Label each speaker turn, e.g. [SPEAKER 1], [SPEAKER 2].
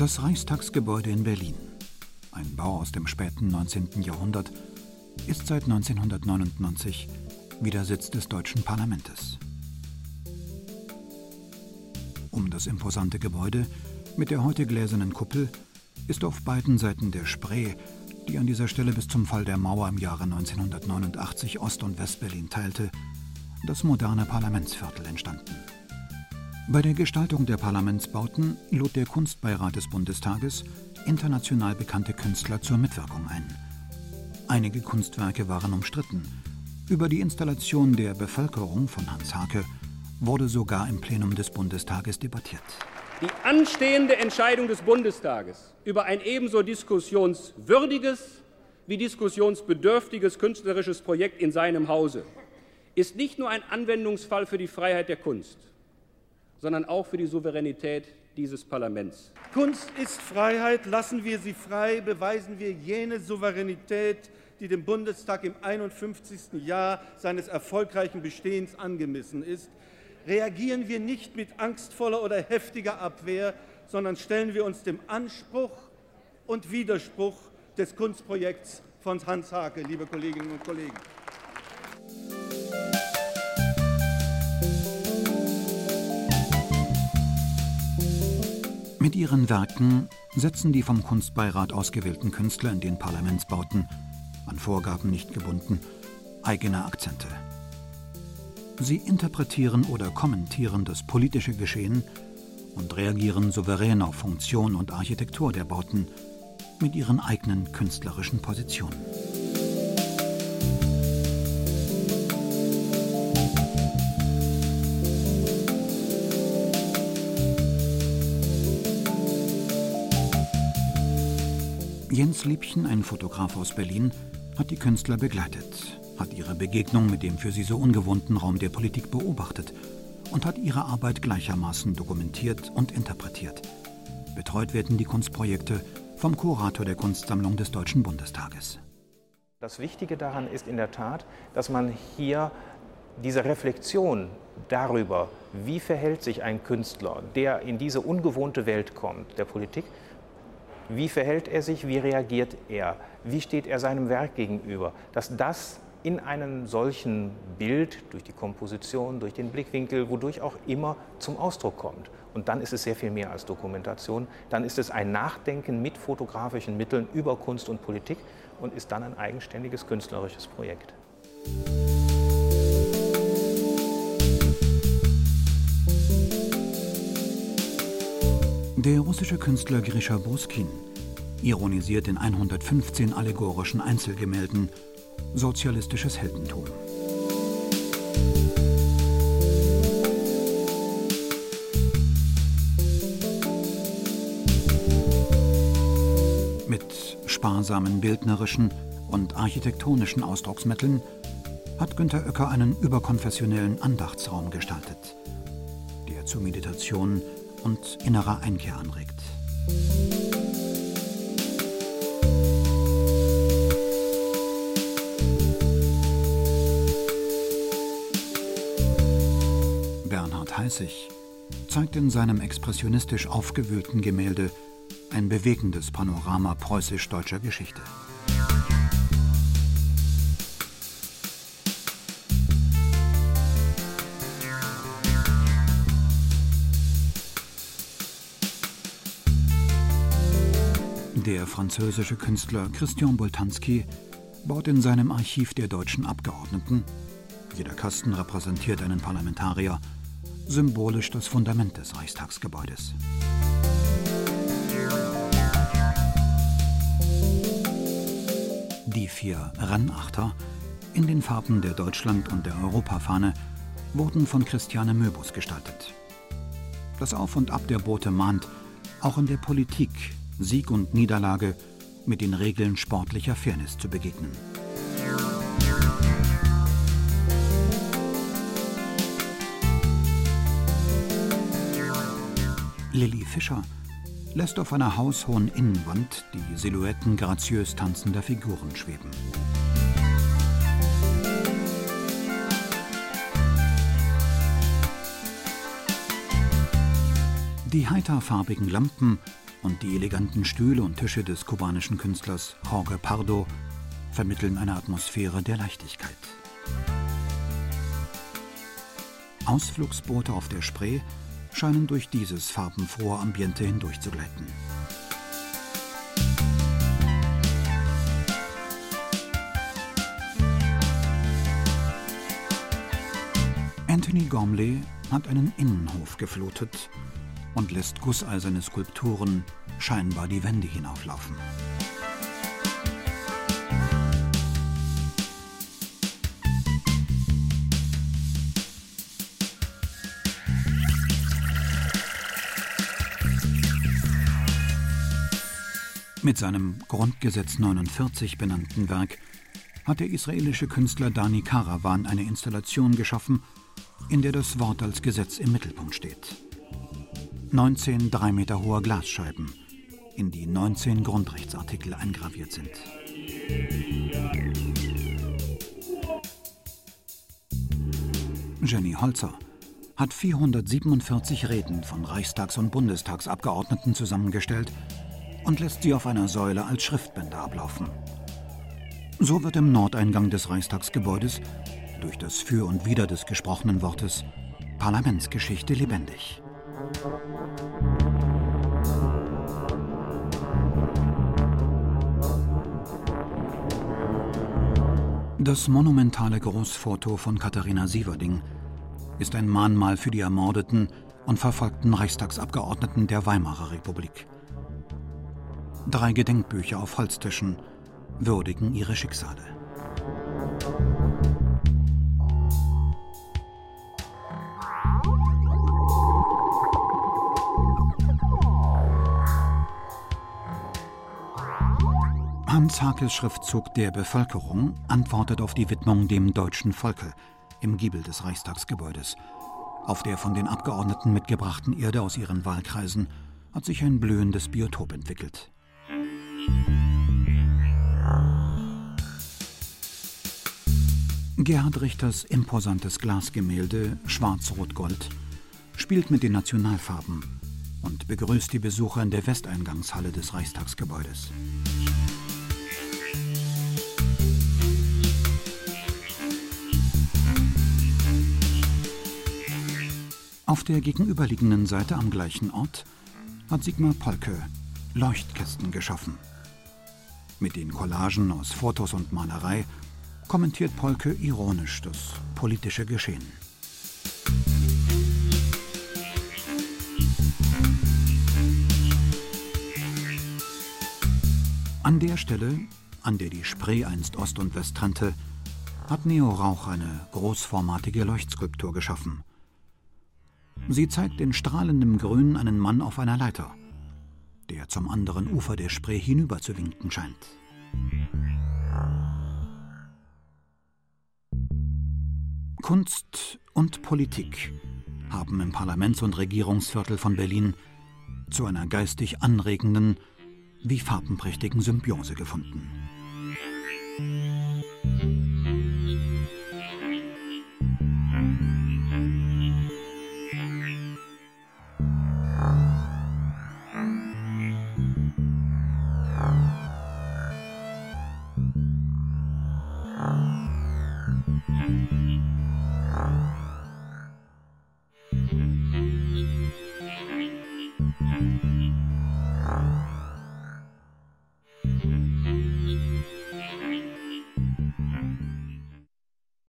[SPEAKER 1] Das Reichstagsgebäude in Berlin, ein Bau aus dem späten 19. Jahrhundert, ist seit 1999 wieder Sitz des deutschen Parlaments. Um das imposante Gebäude mit der heute gläsernen Kuppel ist auf beiden Seiten der Spree, die an dieser Stelle bis zum Fall der Mauer im Jahre 1989 Ost- und Westberlin teilte, das moderne Parlamentsviertel entstanden. Bei der Gestaltung der Parlamentsbauten lud der Kunstbeirat des Bundestages international bekannte Künstler zur Mitwirkung ein. Einige Kunstwerke waren umstritten. Über die Installation der Bevölkerung von Hans Hake wurde sogar im Plenum des Bundestages debattiert.
[SPEAKER 2] Die anstehende Entscheidung des Bundestages über ein ebenso diskussionswürdiges wie diskussionsbedürftiges künstlerisches Projekt in seinem Hause ist nicht nur ein Anwendungsfall für die Freiheit der Kunst, sondern auch für die Souveränität dieses Parlaments.
[SPEAKER 3] Kunst ist Freiheit, lassen wir sie frei, beweisen wir jene Souveränität, die dem Bundestag im 51. Jahr seines erfolgreichen Bestehens angemessen ist. Reagieren wir nicht mit angstvoller oder heftiger Abwehr, sondern stellen wir uns dem Anspruch und Widerspruch des Kunstprojekts von Hans Hake, liebe Kolleginnen und Kollegen.
[SPEAKER 1] Mit ihren Werken setzen die vom Kunstbeirat ausgewählten Künstler in den Parlamentsbauten, an Vorgaben nicht gebunden, eigene Akzente. Sie interpretieren oder kommentieren das politische Geschehen und reagieren souverän auf Funktion und Architektur der Bauten mit ihren eigenen künstlerischen Positionen. Jens Liebchen, ein Fotograf aus Berlin, hat die Künstler begleitet, hat ihre Begegnung mit dem für sie so ungewohnten Raum der Politik beobachtet und hat ihre Arbeit gleichermaßen dokumentiert und interpretiert. Betreut werden die Kunstprojekte vom Kurator der Kunstsammlung des Deutschen Bundestages.
[SPEAKER 4] Das Wichtige daran ist in der Tat, dass man hier diese Reflexion darüber, wie verhält sich ein Künstler, der in diese ungewohnte Welt kommt, der Politik, wie verhält er sich, wie reagiert er, wie steht er seinem Werk gegenüber, dass das in einem solchen Bild, durch die Komposition, durch den Blickwinkel, wodurch auch immer zum Ausdruck kommt. Und dann ist es sehr viel mehr als Dokumentation. Dann ist es ein Nachdenken mit fotografischen Mitteln über Kunst und Politik und ist dann ein eigenständiges künstlerisches Projekt.
[SPEAKER 1] Der russische Künstler Grisha Boskin ironisiert in 115 allegorischen Einzelgemälden sozialistisches Heldentum. Mit sparsamen bildnerischen und architektonischen Ausdrucksmitteln hat Günter Oecker einen überkonfessionellen Andachtsraum gestaltet, der zur Meditation und innerer Einkehr anregt. Bernhard Heißig zeigt in seinem expressionistisch aufgewühlten Gemälde ein bewegendes Panorama preußisch-deutscher Geschichte. Der französische Künstler Christian Boltanski baut in seinem Archiv der deutschen Abgeordneten, jeder Kasten repräsentiert einen Parlamentarier, symbolisch das Fundament des Reichstagsgebäudes. Die vier Rennachter in den Farben der Deutschland- und der Europafahne wurden von Christiane Möbus gestaltet. Das Auf und Ab der Boote mahnt, auch in der Politik Sieg und Niederlage mit den Regeln sportlicher Fairness zu begegnen. Lilly Fischer lässt auf einer haushohen Innenwand die Silhouetten graziös tanzender Figuren schweben. Die heiterfarbigen Lampen und die eleganten Stühle und Tische des kubanischen Künstlers Jorge Pardo vermitteln eine Atmosphäre der Leichtigkeit. Ausflugsboote auf der Spree scheinen durch dieses farbenfrohe Ambiente hindurchzugleiten. Anthony Gormley hat einen Innenhof geflutet und lässt gusseiserne Skulpturen scheinbar die Wände hinauflaufen. Mit seinem Grundgesetz 49 benannten Werk hat der israelische Künstler Dani Karawan eine Installation geschaffen, in der das Wort als Gesetz im Mittelpunkt steht. 19 drei Meter hohe Glasscheiben, in die 19 Grundrechtsartikel eingraviert sind. Jenny Holzer hat 447 Reden von Reichstags- und Bundestagsabgeordneten zusammengestellt und lässt sie auf einer Säule als Schriftbänder ablaufen. So wird im Nordeingang des Reichstagsgebäudes durch das Für und Wider des gesprochenen Wortes Parlamentsgeschichte lebendig. Das monumentale Großfoto von Katharina Sieverding ist ein Mahnmal für die ermordeten und verfolgten Reichstagsabgeordneten der Weimarer Republik. Drei Gedenkbücher auf Holztischen würdigen ihre Schicksale. Hans Hakels Schriftzug der Bevölkerung antwortet auf die Widmung dem deutschen Volke im Giebel des Reichstagsgebäudes. Auf der von den Abgeordneten mitgebrachten Erde aus ihren Wahlkreisen hat sich ein blühendes Biotop entwickelt. Gerhard Richters imposantes Glasgemälde Schwarz-Rot-Gold spielt mit den Nationalfarben und begrüßt die Besucher in der Westeingangshalle des Reichstagsgebäudes. Auf der gegenüberliegenden Seite am gleichen Ort hat Sigmar Polke Leuchtkästen geschaffen. Mit den Collagen aus Fotos und Malerei kommentiert Polke ironisch das politische Geschehen. An der Stelle, an der die Spree einst Ost und West trennte, hat Neo Rauch eine großformatige Leuchtskulptur geschaffen. Sie zeigt in strahlendem Grün einen Mann auf einer Leiter, der zum anderen Ufer der Spree hinüber zu winken scheint. Kunst und Politik haben im Parlaments- und Regierungsviertel von Berlin zu einer geistig anregenden wie farbenprächtigen Symbiose gefunden.